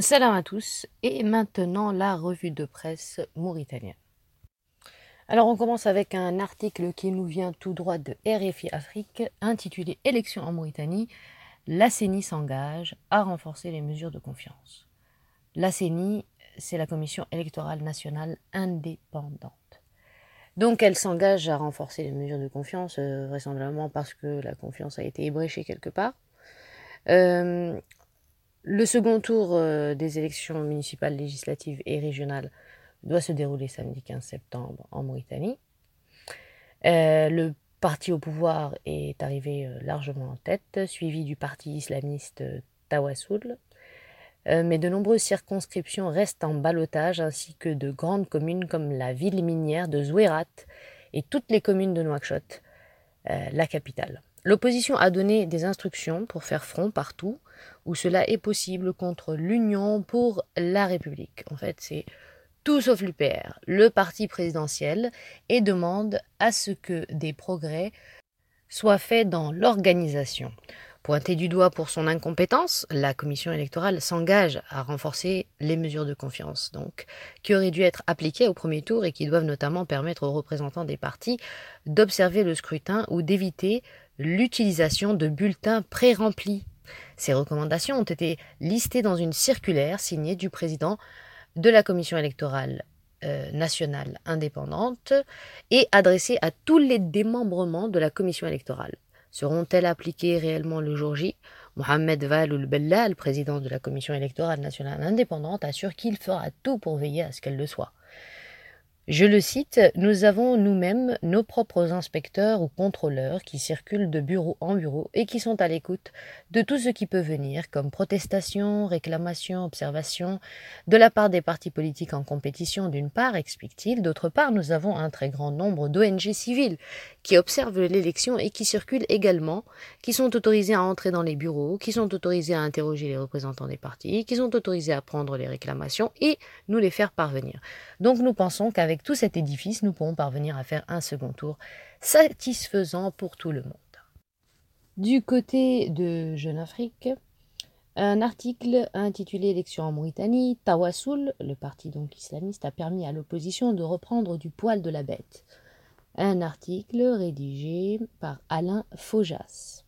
Salam à tous, et maintenant la revue de presse mauritanienne. Alors on commence avec un article qui nous vient tout droit de RFI Afrique, intitulé Élections en Mauritanie, la CENI s'engage à renforcer les mesures de confiance. La CENI, c'est la Commission électorale nationale indépendante. Donc elle s'engage à renforcer les mesures de confiance, euh, vraisemblablement parce que la confiance a été ébréchée quelque part. Euh, le second tour euh, des élections municipales, législatives et régionales doit se dérouler samedi 15 septembre en Mauritanie. Euh, le parti au pouvoir est arrivé euh, largement en tête, suivi du parti islamiste Tawassoul. mais de nombreuses circonscriptions restent en balotage, ainsi que de grandes communes comme la ville minière de Zouerat et toutes les communes de Nouakchott, la capitale. L'opposition a donné des instructions pour faire front partout où cela est possible contre l'Union pour la République. En fait, c'est tout sauf l'UPR, le parti présidentiel, et demande à ce que des progrès soient faits dans l'organisation. Pointée du doigt pour son incompétence, la commission électorale s'engage à renforcer les mesures de confiance, qui auraient dû être appliquées au premier tour et qui doivent notamment permettre aux représentants des partis d'observer le scrutin ou d'éviter l'utilisation de bulletins pré-remplis. Ces recommandations ont été listées dans une circulaire signée du président de la commission électorale euh, nationale indépendante et adressée à tous les démembrements de la commission électorale. Seront-elles appliquées réellement le jour J? Mohamed Valoul Bella, président de la commission électorale nationale indépendante, assure qu'il fera tout pour veiller à ce qu'elles le soient. Je le cite, Nous avons nous-mêmes nos propres inspecteurs ou contrôleurs qui circulent de bureau en bureau et qui sont à l'écoute de tout ce qui peut venir, comme protestation, réclamation, observation, de la part des partis politiques en compétition d'une part, explique-t-il, d'autre part, nous avons un très grand nombre d'ONG civiles qui observent l'élection et qui circulent également, qui sont autorisés à entrer dans les bureaux, qui sont autorisés à interroger les représentants des partis, qui sont autorisés à prendre les réclamations et nous les faire parvenir. Donc nous pensons qu'avec tout cet édifice, nous pourrons parvenir à faire un second tour satisfaisant pour tout le monde. Du côté de Jeune Afrique, un article intitulé Élections en Mauritanie, Tawassoul, le parti donc islamiste, a permis à l'opposition de reprendre du poil de la bête. Un article rédigé par Alain Faujas.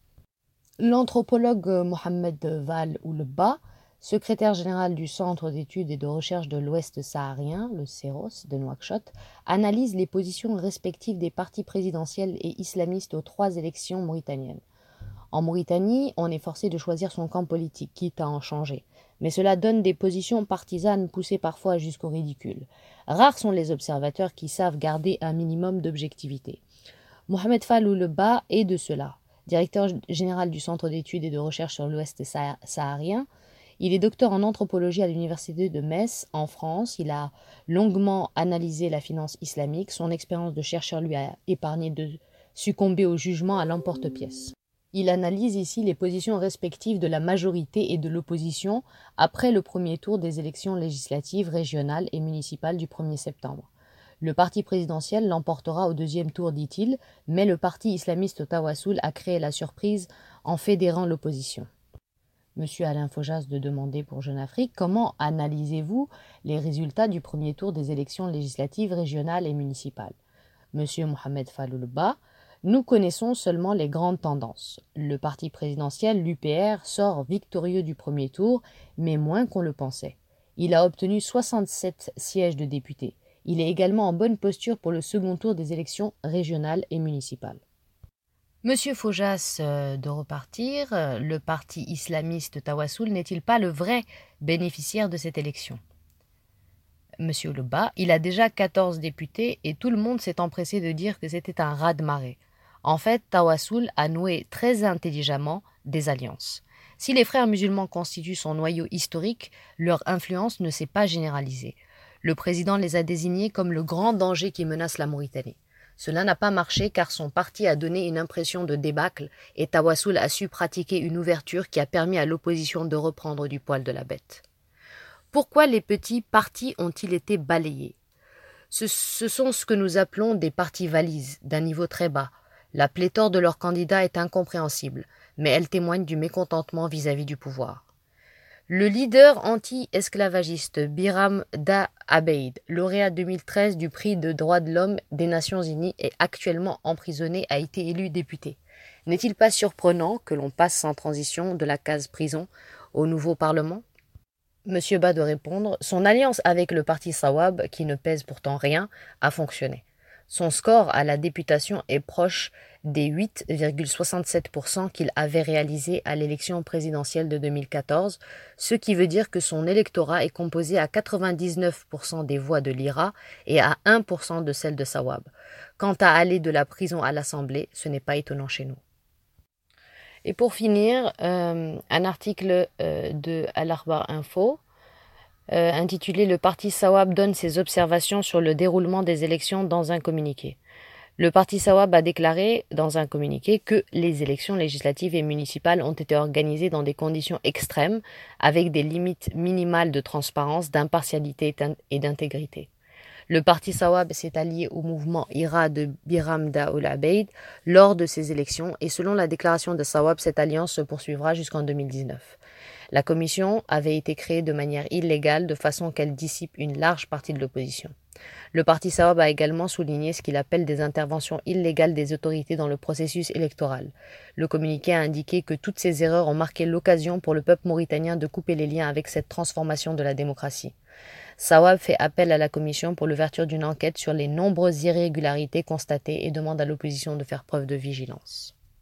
L'anthropologue Mohamed Val Oulba secrétaire général du Centre d'études et de recherche de l'Ouest saharien, le CEROS de Nouakchott, analyse les positions respectives des partis présidentiels et islamistes aux trois élections mauritaniennes. En Mauritanie, on est forcé de choisir son camp politique, quitte à en changer. Mais cela donne des positions partisanes poussées parfois jusqu'au ridicule. Rares sont les observateurs qui savent garder un minimum d'objectivité. Mohamed Falouleba est de cela. Directeur général du Centre d'études et de recherche sur l'Ouest saharien, il est docteur en anthropologie à l'université de Metz en France. Il a longuement analysé la finance islamique. Son expérience de chercheur lui a épargné de succomber au jugement à l'emporte-pièce. Il analyse ici les positions respectives de la majorité et de l'opposition après le premier tour des élections législatives régionales et municipales du 1er septembre. Le parti présidentiel l'emportera au deuxième tour, dit-il, mais le parti islamiste Tawassoul a créé la surprise en fédérant l'opposition. Monsieur Alain Faujas de demander pour Jeune Afrique comment analysez-vous les résultats du premier tour des élections législatives régionales et municipales? Monsieur Mohamed Faloulba, nous connaissons seulement les grandes tendances. Le parti présidentiel, l'UPR, sort victorieux du premier tour, mais moins qu'on le pensait. Il a obtenu 67 sièges de députés. Il est également en bonne posture pour le second tour des élections régionales et municipales. Monsieur Faujas euh, de repartir, euh, le parti islamiste Tawassoul n'est-il pas le vrai bénéficiaire de cette élection? Monsieur Leba, il a déjà 14 députés et tout le monde s'est empressé de dire que c'était un raz-de-marée. En fait, Tawassoul a noué très intelligemment des alliances. Si les frères musulmans constituent son noyau historique, leur influence ne s'est pas généralisée. Le président les a désignés comme le grand danger qui menace la Mauritanie. Cela n'a pas marché car son parti a donné une impression de débâcle et Tawassoul a su pratiquer une ouverture qui a permis à l'opposition de reprendre du poil de la bête. Pourquoi les petits partis ont-ils été balayés? Ce, sont ce que nous appelons des partis valises, d'un niveau très bas. La pléthore de leurs candidats est incompréhensible, mais elle témoigne du mécontentement vis-à-vis -vis du pouvoir. Le leader anti-esclavagiste Biram Da Abeid, lauréat 2013 du prix de droits de l'homme des Nations Unies, est actuellement emprisonné, a été élu député. N'est-il pas surprenant que l'on passe sans transition de la case prison au nouveau Parlement? Monsieur Ba de répondre Son alliance avec le parti Sawab, qui ne pèse pourtant rien, a fonctionné. Son score à la députation est proche des 8,67% qu'il avait réalisé à l'élection présidentielle de 2014, ce qui veut dire que son électorat est composé à 99% des voix de l'IRA et à 1% de celles de Sawab. Quant à aller de la prison à l'Assemblée, ce n'est pas étonnant chez nous. Et pour finir, euh, un article euh, de Al-Akhbar Info euh, intitulé Le parti Sawab donne ses observations sur le déroulement des élections dans un communiqué. Le parti Sawab a déclaré dans un communiqué que les élections législatives et municipales ont été organisées dans des conditions extrêmes, avec des limites minimales de transparence, d'impartialité et d'intégrité. Le parti Sawab s'est allié au mouvement IRA de Biram Daoul Abeid lors de ces élections et selon la déclaration de Sawab, cette alliance se poursuivra jusqu'en 2019. La commission avait été créée de manière illégale de façon qu'elle dissipe une large partie de l'opposition. Le parti Sawab a également souligné ce qu'il appelle des interventions illégales des autorités dans le processus électoral. Le communiqué a indiqué que toutes ces erreurs ont marqué l'occasion pour le peuple mauritanien de couper les liens avec cette transformation de la démocratie. Sawab fait appel à la commission pour l'ouverture d'une enquête sur les nombreuses irrégularités constatées et demande à l'opposition de faire preuve de vigilance.